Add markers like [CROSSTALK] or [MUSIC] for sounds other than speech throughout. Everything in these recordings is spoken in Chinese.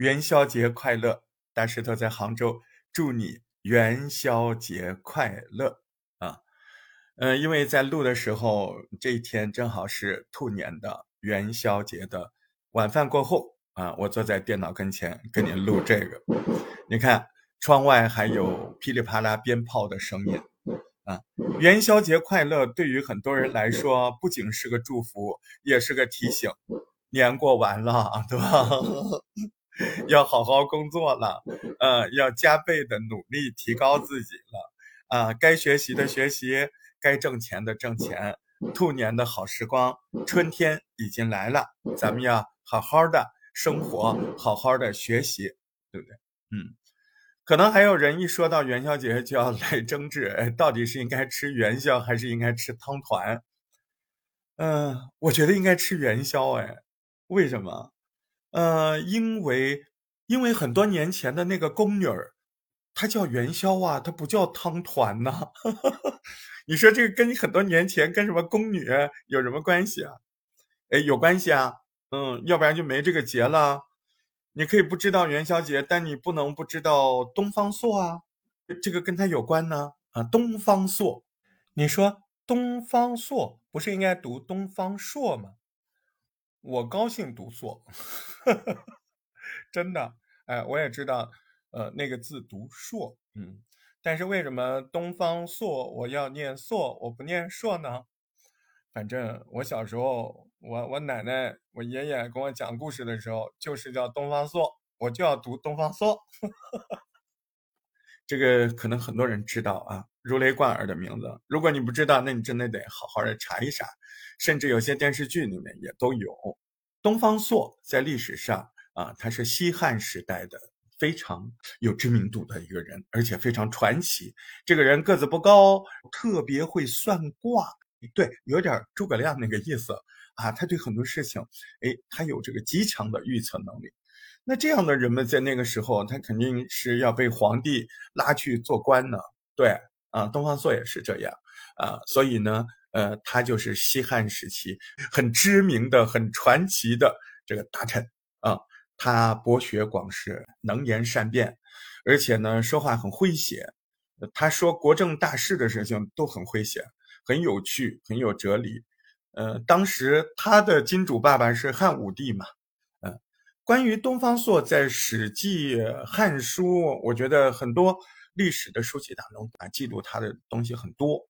元宵节快乐！大石头在杭州，祝你元宵节快乐啊！嗯，因为在录的时候，这一天正好是兔年的元宵节的晚饭过后啊，我坐在电脑跟前跟你录这个。你看，窗外还有噼里啪啦鞭炮的声音啊！元宵节快乐！对于很多人来说，不仅是个祝福，也是个提醒。年过完了，对吧？[LAUGHS] 要好好工作了，呃，要加倍的努力提高自己了，啊，该学习的学习，该挣钱的挣钱。兔年的好时光，春天已经来了，咱们要好好的生活，好好的学习，对不对？嗯，可能还有人一说到元宵节就要来争执，哎，到底是应该吃元宵还是应该吃汤团？嗯，我觉得应该吃元宵，哎，为什么？呃，因为因为很多年前的那个宫女儿，她叫元宵啊，她不叫汤团呐。[LAUGHS] 你说这个跟很多年前跟什么宫女有什么关系啊？哎，有关系啊。嗯，要不然就没这个节了。你可以不知道元宵节，但你不能不知道东方朔啊，这个跟他有关呢。啊，东方朔，你说东方朔不是应该读东方朔吗？我高兴读硕，[LAUGHS] 真的，哎，我也知道，呃，那个字读硕，嗯，但是为什么东方朔我要念硕，我不念硕呢？反正我小时候，我我奶奶、我爷爷跟我讲故事的时候，就是叫东方朔，我就要读东方朔。[LAUGHS] 这个可能很多人知道啊，如雷贯耳的名字。如果你不知道，那你真的得好好的查一查。甚至有些电视剧里面也都有。东方朔在历史上啊，他是西汉时代的非常有知名度的一个人，而且非常传奇。这个人个子不高，特别会算卦，对，有点诸葛亮那个意思啊。他对很多事情，哎，他有这个极强的预测能力。那这样的人们在那个时候，他肯定是要被皇帝拉去做官呢。对，啊，东方朔也是这样啊，所以呢。呃，他就是西汉时期很知名的、很传奇的这个大臣啊。他博学广识，能言善辩，而且呢，说话很诙谐。他说国政大事的事情都很诙谐，很有趣，很有哲理。呃，当时他的金主爸爸是汉武帝嘛。嗯，关于东方朔在《史记》《汉书》，我觉得很多历史的书籍当中啊，记录他的东西很多。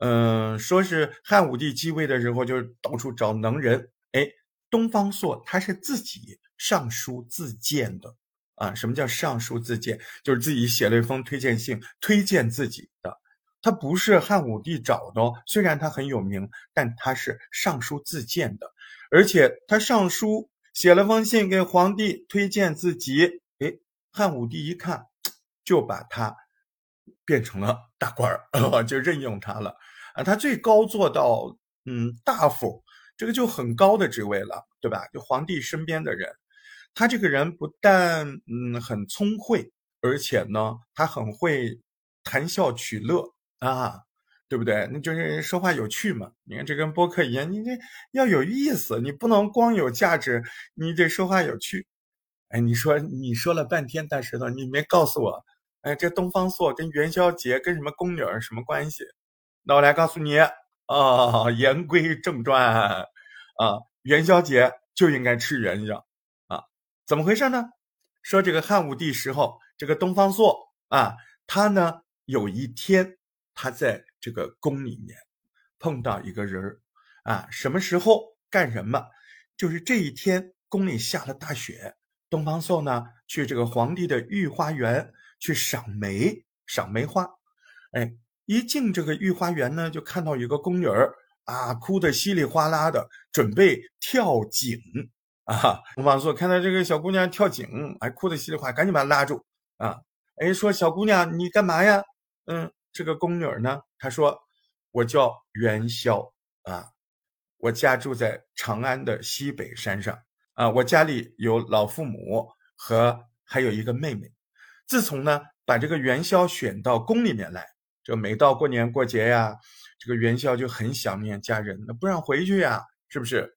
嗯，说是汉武帝继位的时候，就是到处找能人。哎，东方朔他是自己上书自荐的啊。什么叫上书自荐？就是自己写了一封推荐信，推荐自己的。他不是汉武帝找的，虽然他很有名，但他是上书自荐的。而且他上书写了封信给皇帝推荐自己。哎，汉武帝一看，就把他变成了大官儿，[LAUGHS] 就任用他了。啊，他最高做到嗯大夫，这个就很高的职位了，对吧？就皇帝身边的人，他这个人不但嗯很聪慧，而且呢他很会谈笑取乐啊，对不对？那就是说话有趣嘛。你看这跟播客一样，你这要有意思，你不能光有价值，你得说话有趣。哎，你说你说了半天大石头，你没告诉我，哎，这东方朔跟元宵节跟什么宫女儿什么关系？那我来告诉你啊，言归正传啊，元宵节就应该吃元宵啊，怎么回事呢？说这个汉武帝时候，这个东方朔啊，他呢有一天他在这个宫里面碰到一个人儿啊，什么时候干什么？就是这一天宫里下了大雪，东方朔呢去这个皇帝的御花园去赏梅，赏梅花，哎。一进这个御花园呢，就看到有个宫女儿啊，哭得稀里哗啦的，准备跳井啊。东方朔看到这个小姑娘跳井，哎，哭得稀里哗，赶紧把她拉住啊。哎，说小姑娘，你干嘛呀？嗯，这个宫女呢，她说我叫元宵啊，我家住在长安的西北山上啊，我家里有老父母和还有一个妹妹。自从呢把这个元宵选到宫里面来。就每到过年过节呀，这个元宵就很想念家人，那不让回去呀，是不是？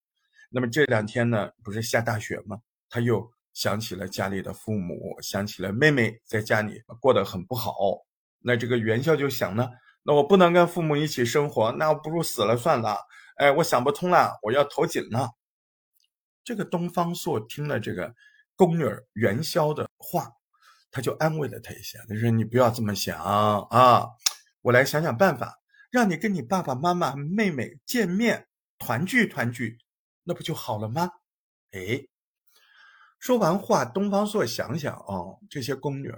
那么这两天呢，不是下大雪吗？他又想起了家里的父母，想起了妹妹在家里过得很不好。那这个元宵就想呢，那我不能跟父母一起生活，那我不如死了算了。哎，我想不通了，我要投井了。这个东方朔听了这个宫女元宵的话，他就安慰了他一下，他说：“你不要这么想啊，我来想想办法，让你跟你爸爸妈妈、妹妹见面，团聚团聚，那不就好了吗？”哎，说完话，东方朔想想哦，这些宫女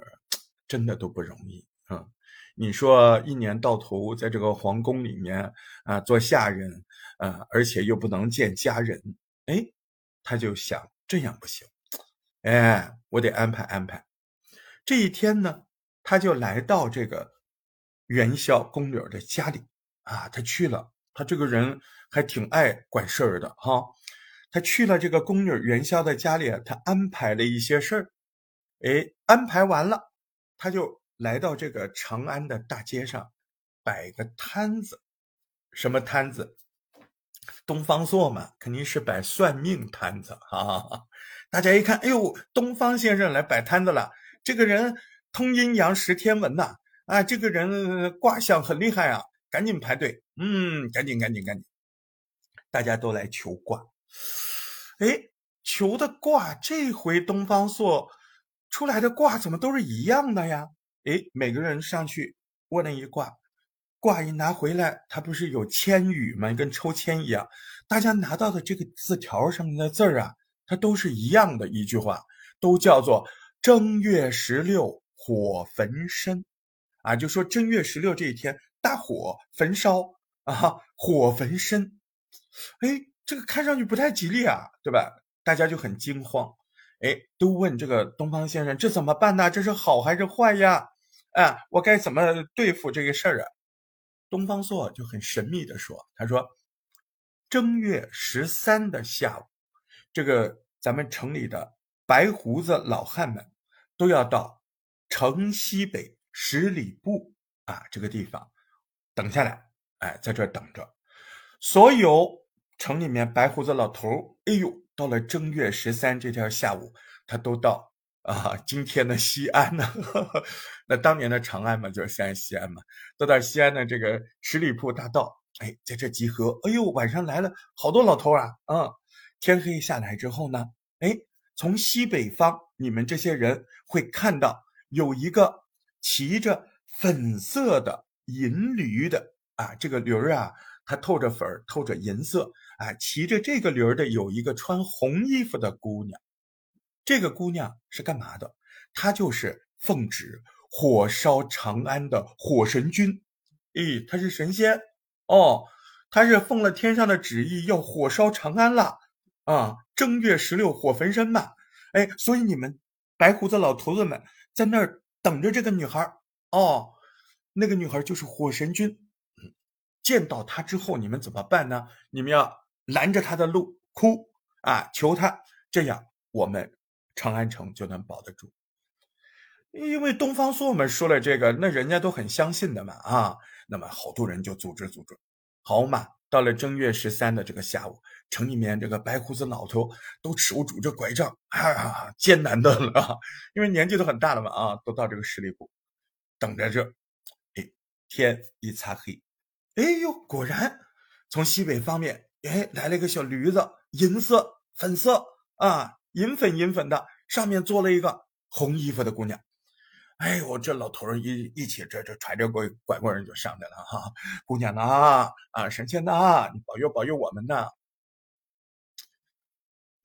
真的都不容易啊。你说一年到头在这个皇宫里面啊做下人啊，而且又不能见家人，哎。他就想这样不行，哎，我得安排安排。这一天呢，他就来到这个元宵宫女的家里啊，他去了。他这个人还挺爱管事儿的哈。他去了这个宫女元宵的家里，他安排了一些事儿。哎，安排完了，他就来到这个长安的大街上，摆个摊子。什么摊子？东方朔嘛，肯定是摆算命摊子啊！大家一看，哎呦，东方先生来摆摊子了。这个人通阴阳识天文呐，啊，这个人卦象很厉害啊，赶紧排队，嗯，赶紧赶紧赶紧，大家都来求卦。哎，求的卦，这回东方朔出来的卦怎么都是一样的呀？哎，每个人上去问了一卦。卦一拿回来，他不是有签语吗？跟抽签一样。大家拿到的这个字条上面的字儿啊，它都是一样的一句话，都叫做“正月十六火焚身”，啊，就说正月十六这一天大火焚烧啊，火焚身。哎，这个看上去不太吉利啊，对吧？大家就很惊慌，哎，都问这个东方先生，这怎么办呢？这是好还是坏呀？啊，我该怎么对付这个事儿啊？东方朔就很神秘的说：“他说，正月十三的下午，这个咱们城里的白胡子老汉们都要到城西北十里铺啊这个地方等下来，哎，在这等着。所有城里面白胡子老头哎呦，到了正月十三这天下午，他都到。”啊，今天的西安呢？[LAUGHS] 那当年的长安嘛，就是现在西安嘛。都到西安的这个十里铺大道，哎，在这集合。哎呦，晚上来了好多老头啊！啊，天黑下来之后呢，哎，从西北方，你们这些人会看到有一个骑着粉色的银驴的啊，这个驴儿啊，它透着粉儿，透着银色啊，骑着这个驴儿的有一个穿红衣服的姑娘。这个姑娘是干嘛的？她就是奉旨火烧长安的火神君。咦，她是神仙哦，她是奉了天上的旨意要火烧长安了啊！正月十六火焚身嘛。哎，所以你们白胡子老头子们在那儿等着这个女孩哦。那个女孩就是火神君。见到她之后，你们怎么办呢？你们要拦着她的路，哭啊，求她，这样我们。长安城就能保得住，因为东方朔们说了这个，那人家都很相信的嘛啊。那么好多人就组织组织，好嘛。到了正月十三的这个下午，城里面这个白胡子老头都手拄着拐杖啊，艰难的了，[LAUGHS] 因为年纪都很大了嘛啊，都到这个十里铺等着这。哎，天一擦黑，哎呦，果然从西北方面哎来了一个小驴子，银色、粉色啊。银粉银粉的，上面坐了一个红衣服的姑娘。哎呦，这老头一一起，这这揣着拐拐棍人就上来了哈。姑娘呐，啊，神仙呐，你保佑保佑我们呐。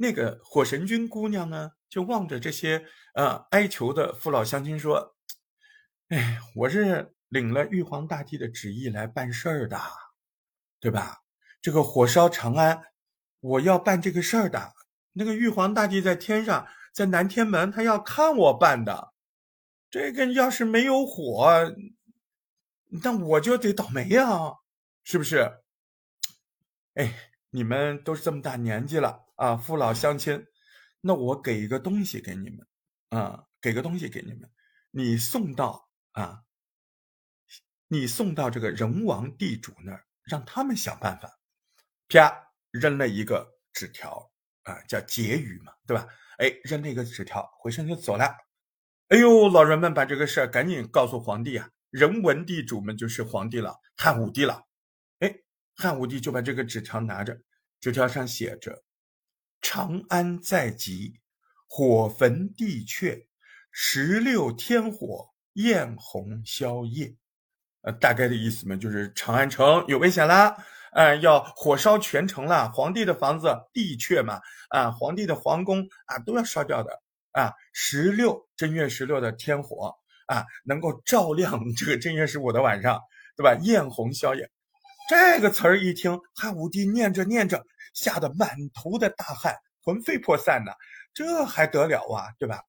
那个火神君姑娘呢，就望着这些呃哀求的父老乡亲说：“哎，我是领了玉皇大帝的旨意来办事儿的，对吧？这个火烧长安，我要办这个事儿的。”那个玉皇大帝在天上，在南天门，他要看我办的。这个要是没有火，那我就得倒霉呀，是不是？哎，你们都是这么大年纪了啊，父老乡亲，那我给一个东西给你们啊，给个东西给你们，你送到啊，你送到这个人王地主那儿，让他们想办法。啪，扔了一个纸条。啊，叫结语嘛，对吧？哎，扔了一个纸条，回身就走了。哎呦，老人们把这个事儿赶紧告诉皇帝啊，人文地主们就是皇帝了，汉武帝了。哎，汉武帝就把这个纸条拿着，纸条上写着：“长安在即，火焚地阙，十六天火，焰红宵夜。”呃，大概的意思嘛，就是长安城有危险啦。啊，要火烧全城了！皇帝的房子、地阙嘛，啊，皇帝的皇宫啊，都要烧掉的啊！十六正月十六的天火啊，能够照亮这个正月十五的晚上，对吧？艳红宵夜，这个词儿一听，汉武帝念着念着，吓得满头的大汗，魂飞魄散呢，这还得了啊，对吧？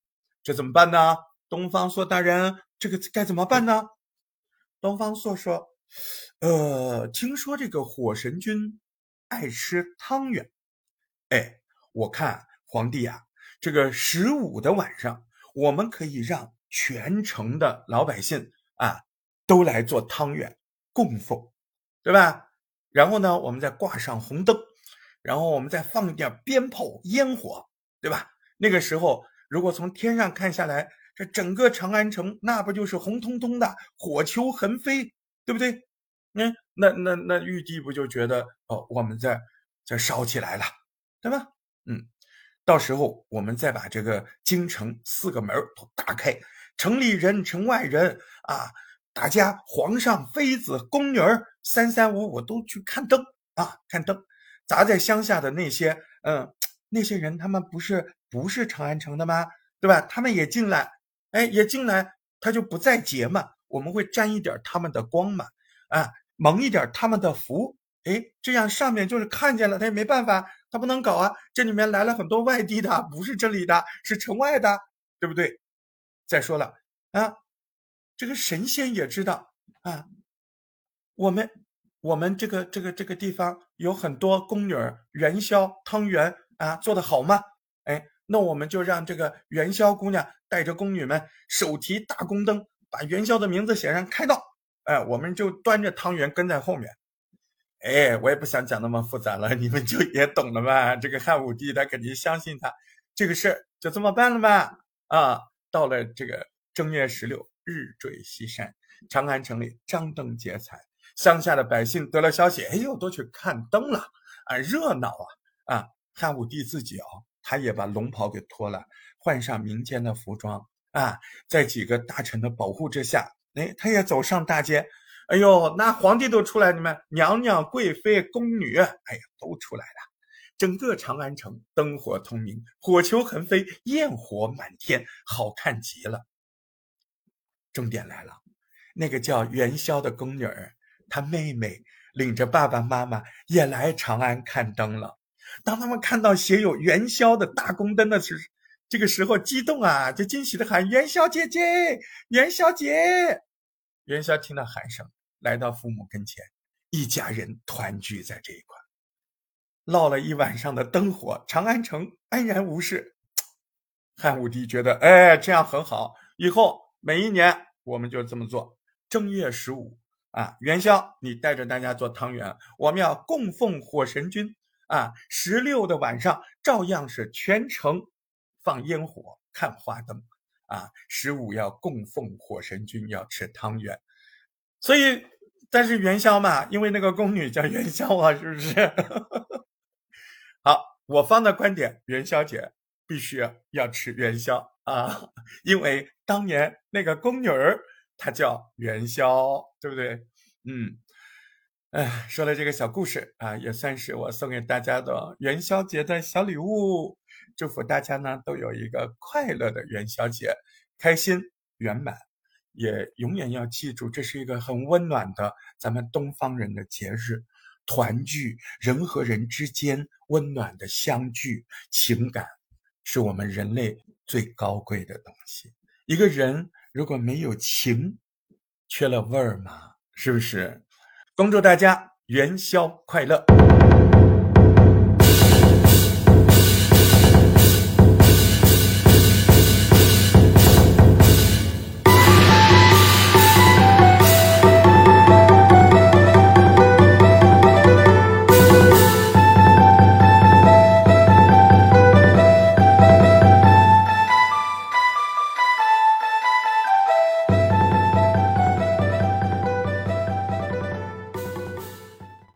这怎么办呢？东方朔大人，这个该怎么办呢？东方朔说。呃，听说这个火神君爱吃汤圆，哎，我看皇帝呀，这个十五的晚上，我们可以让全城的老百姓啊都来做汤圆供奉，对吧？然后呢，我们再挂上红灯，然后我们再放一点鞭炮烟火，对吧？那个时候，如果从天上看下来，这整个长安城那不就是红彤彤的，火球横飞？对不对？嗯，那那那玉帝不就觉得哦，我们在在烧起来了，对吧？嗯，到时候我们再把这个京城四个门都打开，城里人、城外人啊，大家皇上、妃子、宫女儿三三五五都去看灯啊，看灯。砸在乡下的那些嗯那些人，他们不是不是长安城的吗？对吧？他们也进来，哎，也进来，他就不再劫嘛。我们会沾一点他们的光嘛，啊，蒙一点他们的福，哎，这样上面就是看见了，他也没办法，他不能搞啊。这里面来了很多外地的，不是这里的，是城外的，对不对？再说了啊，这个神仙也知道啊，我们我们这个这个这个地方有很多宫女元宵汤圆啊，做的好吗？哎，那我们就让这个元宵姑娘带着宫女们手提大宫灯。把元宵的名字写上，开道。哎，我们就端着汤圆跟在后面。哎，我也不想讲那么复杂了，你们就 [LAUGHS] 也懂了吧？这个汉武帝他肯定相信他，这个事就这么办了吧？啊，到了这个正月十六，日坠西山，长安城里张灯结彩，乡下的百姓得了消息，哎呦，都去看灯了，啊，热闹啊！啊，汉武帝自己哦，他也把龙袍给脱了，换上民间的服装。啊，在几个大臣的保护之下，哎，他也走上大街。哎呦，那皇帝都出来，你们娘娘、贵妃、宫女，哎呀，都出来了。整个长安城灯火通明，火球横飞，焰火满天，好看极了。重点来了，那个叫元宵的宫女儿，他妹妹领着爸爸妈妈也来长安看灯了。当他们看到写有元宵的大宫灯的时，这个时候激动啊，就惊喜的喊：“元宵姐姐，元宵姐！”元宵听到喊声，来到父母跟前，一家人团聚在这一块，烙了一晚上的灯火，长安城安然无事。汉武帝觉得，哎，这样很好，以后每一年我们就这么做。正月十五啊，元宵，你带着大家做汤圆，我们要供奉火神君啊。十六的晚上，照样是全城。放烟火，看花灯，啊，十五要供奉火神君，要吃汤圆，所以，但是元宵嘛，因为那个宫女叫元宵啊，是不是？[LAUGHS] 好，我方的观点，元宵节必须要吃元宵啊，因为当年那个宫女儿她叫元宵，对不对？嗯，哎，说了这个小故事啊，也算是我送给大家的元宵节的小礼物。祝福大家呢都有一个快乐的元宵节，开心圆满，也永远要记住，这是一个很温暖的咱们东方人的节日，团聚人和人之间温暖的相聚，情感是我们人类最高贵的东西。一个人如果没有情，缺了味儿嘛，是不是？恭祝大家元宵快乐！